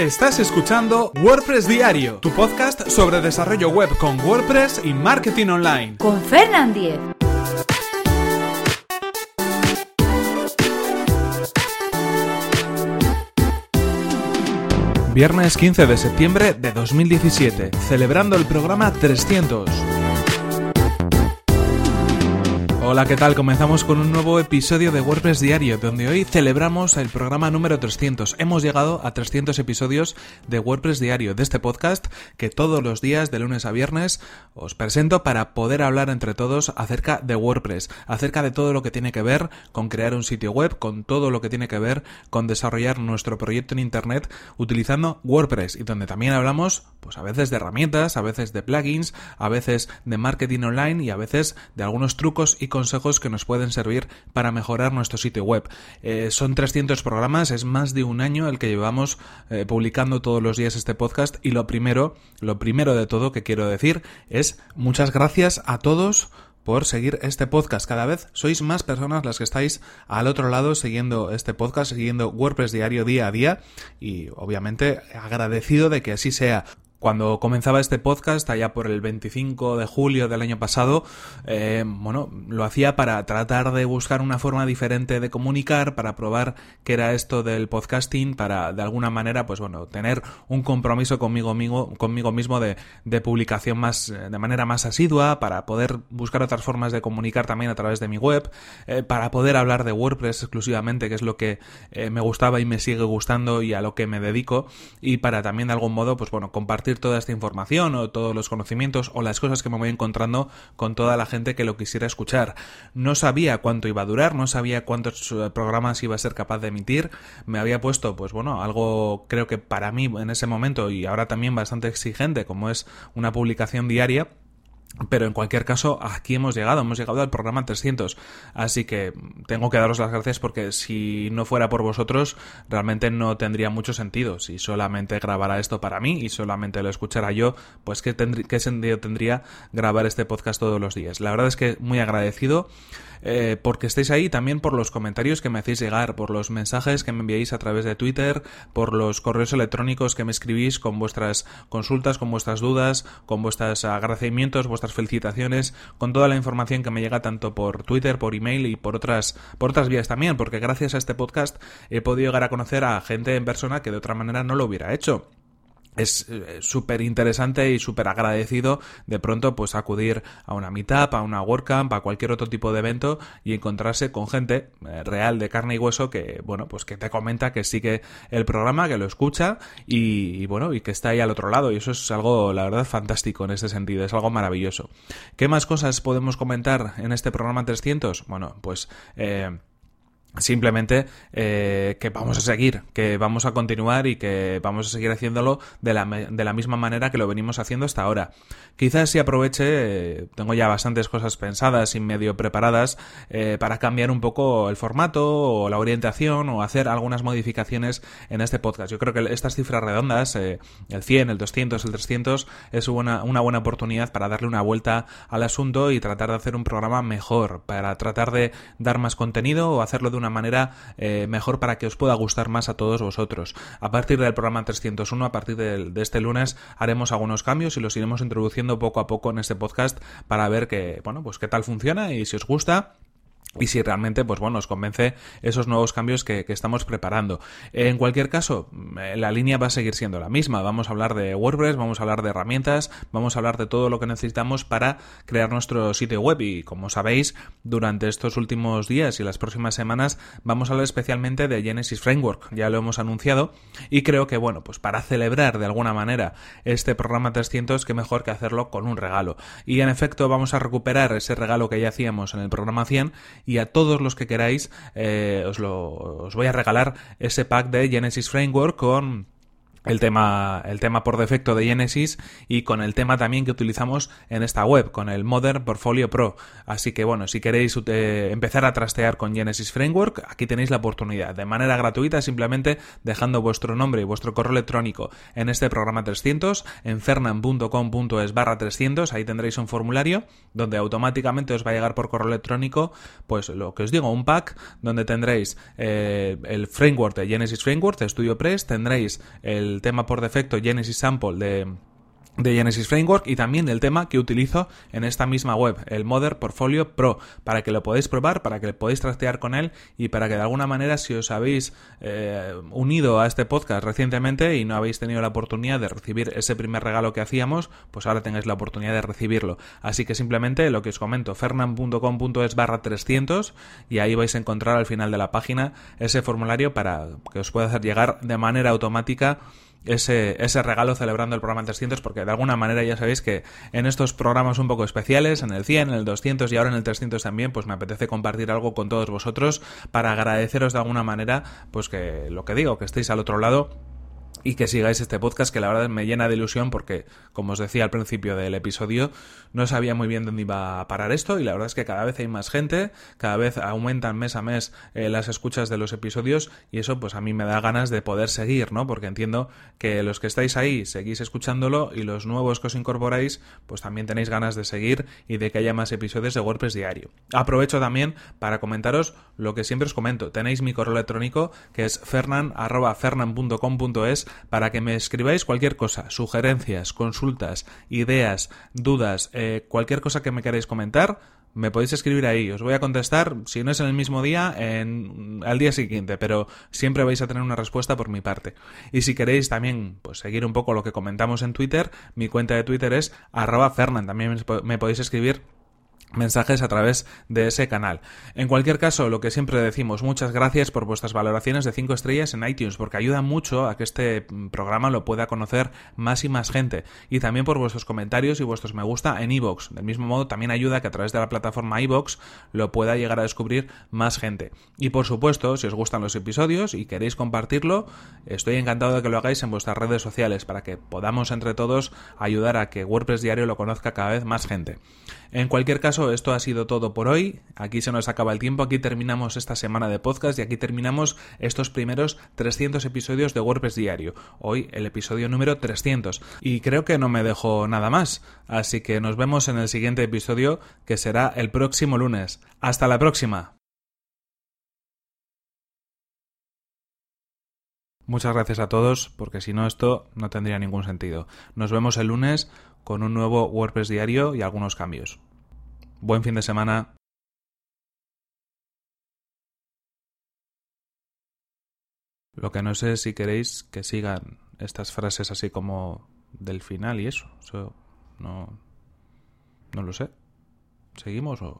Estás escuchando WordPress Diario, tu podcast sobre desarrollo web con WordPress y marketing online. Con Fernand Diez. Viernes 15 de septiembre de 2017, celebrando el programa 300. Hola, ¿qué tal? Comenzamos con un nuevo episodio de WordPress Diario, donde hoy celebramos el programa número 300. Hemos llegado a 300 episodios de WordPress Diario, de este podcast que todos los días, de lunes a viernes, os presento para poder hablar entre todos acerca de WordPress, acerca de todo lo que tiene que ver con crear un sitio web, con todo lo que tiene que ver con desarrollar nuestro proyecto en Internet utilizando WordPress y donde también hablamos, pues a veces de herramientas, a veces de plugins, a veces de marketing online y a veces de algunos trucos y consejos que nos pueden servir para mejorar nuestro sitio web. Eh, son 300 programas, es más de un año el que llevamos eh, publicando todos los días este podcast y lo primero, lo primero de todo que quiero decir es muchas gracias a todos por seguir este podcast. Cada vez sois más personas las que estáis al otro lado siguiendo este podcast, siguiendo WordPress diario día a día y obviamente agradecido de que así sea. Cuando comenzaba este podcast, allá por el 25 de julio del año pasado, eh, bueno, lo hacía para tratar de buscar una forma diferente de comunicar, para probar qué era esto del podcasting, para de alguna manera, pues bueno, tener un compromiso conmigo, mismo, conmigo mismo de, publicación más, de manera más asidua, para poder buscar otras formas de comunicar también a través de mi web, eh, para poder hablar de WordPress exclusivamente, que es lo que eh, me gustaba y me sigue gustando y a lo que me dedico, y para también de algún modo, pues bueno, compartir toda esta información o todos los conocimientos o las cosas que me voy encontrando con toda la gente que lo quisiera escuchar. No sabía cuánto iba a durar, no sabía cuántos eh, programas iba a ser capaz de emitir. Me había puesto, pues bueno, algo creo que para mí en ese momento y ahora también bastante exigente, como es una publicación diaria pero en cualquier caso, aquí hemos llegado, hemos llegado al programa 300. Así que tengo que daros las gracias porque si no fuera por vosotros, realmente no tendría mucho sentido. Si solamente grabara esto para mí y solamente lo escuchara yo, pues qué, sentido tendría grabar este podcast todos los días. La verdad es que muy agradecido. Eh, porque estéis ahí, también por los comentarios que me hacéis llegar, por los mensajes que me enviáis a través de Twitter, por los correos electrónicos que me escribís con vuestras consultas, con vuestras dudas, con vuestros agradecimientos, felicitaciones, con toda la información que me llega tanto por Twitter, por email y por otras, por otras vías también, porque gracias a este podcast he podido llegar a conocer a gente en persona que de otra manera no lo hubiera hecho es eh, súper interesante y súper agradecido de pronto pues acudir a una meetup, a una WordCamp, a cualquier otro tipo de evento y encontrarse con gente eh, real de carne y hueso que bueno pues que te comenta que sigue el programa, que lo escucha y, bueno y que está ahí al otro lado y eso es algo la verdad fantástico en este sentido, es algo maravilloso. ¿Qué más cosas podemos comentar en este programa 300? Bueno pues eh, Simplemente eh, que vamos a seguir, que vamos a continuar y que vamos a seguir haciéndolo de la, de la misma manera que lo venimos haciendo hasta ahora. Quizás si aproveche, eh, tengo ya bastantes cosas pensadas y medio preparadas eh, para cambiar un poco el formato o la orientación o hacer algunas modificaciones en este podcast. Yo creo que estas cifras redondas, el 100, el 200, el 300, es una, una buena oportunidad para darle una vuelta al asunto y tratar de hacer un programa mejor, para tratar de dar más contenido o hacerlo de una manera eh, mejor para que os pueda gustar más a todos vosotros. A partir del programa 301, a partir de, de, este lunes, haremos algunos cambios y los iremos introduciendo poco a poco en este podcast para ver que, bueno, pues qué tal funciona y si os gusta y si realmente, pues bueno, os convence esos nuevos cambios que, estamos preparando. En cualquier caso, eh, la línea va a seguir siendo la misma. Vamos a hablar de WordPress, vamos a hablar de herramientas, vamos a hablar de todo lo que necesitamos para crear nuestro sitio web. Y como sabéis, durante estos últimos días y las próximas semanas vamos a hablar especialmente de Genesis Framework. Ya lo hemos anunciado y creo que, bueno, pues para celebrar de alguna manera este programa 300, que mejor que hacerlo con un regalo. Y en efecto, vamos a recuperar ese regalo que ya hacíamos en el programa 100 y a todos los que queráis eh, os, lo, os voy a regalar ese pack de Genesis Framework con el tema, el tema por defecto de Genesis y con el tema también que utilizamos en esta web, con el Modern Portfolio Pro. Así que bueno, si queréis eh, empezar a trastear con Genesis Framework, aquí tenéis la oportunidad, de manera gratuita, simplemente dejando vuestro nombre y vuestro correo electrónico en este programa 300, en fernan.com.es barra 300, ahí tendréis un formulario donde automáticamente os va a llegar por correo electrónico, pues lo que os digo, un pack donde tendréis eh, el framework de Genesis Framework de StudioPress, tendréis el del tema por defecto Genesis Sample de de Genesis Framework y también del tema que utilizo en esta misma web, el Mother Portfolio Pro, para que lo podáis probar, para que lo podáis trastear con él y para que de alguna manera si os habéis eh, unido a este podcast recientemente y no habéis tenido la oportunidad de recibir ese primer regalo que hacíamos, pues ahora tengáis la oportunidad de recibirlo. Así que simplemente lo que os comento, fernan.com.es barra 300 y ahí vais a encontrar al final de la página ese formulario para que os pueda hacer llegar de manera automática ese, ese regalo celebrando el programa 300 porque de alguna manera ya sabéis que en estos programas un poco especiales, en el 100, en el 200 y ahora en el 300 también, pues me apetece compartir algo con todos vosotros para agradeceros de alguna manera pues que lo que digo, que estéis al otro lado y que sigáis este podcast que la verdad me llena de ilusión porque, como os decía al principio del episodio, no sabía muy bien dónde iba a parar esto y la verdad es que cada vez hay más gente, cada vez aumentan mes a mes eh, las escuchas de los episodios y eso pues a mí me da ganas de poder seguir, ¿no? Porque entiendo que los que estáis ahí seguís escuchándolo y los nuevos que os incorporáis pues también tenéis ganas de seguir y de que haya más episodios de WordPress diario. Aprovecho también para comentaros lo que siempre os comento. Tenéis mi correo electrónico que es fernan.fernan.com.es para que me escribáis cualquier cosa, sugerencias, consultas, ideas, dudas, eh, cualquier cosa que me queráis comentar, me podéis escribir ahí. Os voy a contestar, si no es en el mismo día, en, al día siguiente, pero siempre vais a tener una respuesta por mi parte. Y si queréis también pues, seguir un poco lo que comentamos en Twitter, mi cuenta de Twitter es arroba. También me podéis escribir mensajes a través de ese canal. En cualquier caso, lo que siempre decimos, muchas gracias por vuestras valoraciones de 5 estrellas en iTunes, porque ayuda mucho a que este programa lo pueda conocer más y más gente. Y también por vuestros comentarios y vuestros me gusta en iVoox. Del mismo modo, también ayuda a que a través de la plataforma iVoox lo pueda llegar a descubrir más gente. Y por supuesto, si os gustan los episodios y queréis compartirlo, estoy encantado de que lo hagáis en vuestras redes sociales para que podamos entre todos ayudar a que WordPress Diario lo conozca cada vez más gente. En cualquier esto ha sido todo por hoy. Aquí se nos acaba el tiempo, aquí terminamos esta semana de podcast y aquí terminamos estos primeros 300 episodios de WordPress Diario. Hoy el episodio número 300. Y creo que no me dejo nada más. Así que nos vemos en el siguiente episodio que será el próximo lunes. Hasta la próxima. Muchas gracias a todos, porque si no esto no tendría ningún sentido. Nos vemos el lunes con un nuevo WordPress diario y algunos cambios. Buen fin de semana. Lo que no sé es si queréis que sigan estas frases así como del final y eso. eso no, no lo sé. ¿Seguimos o...?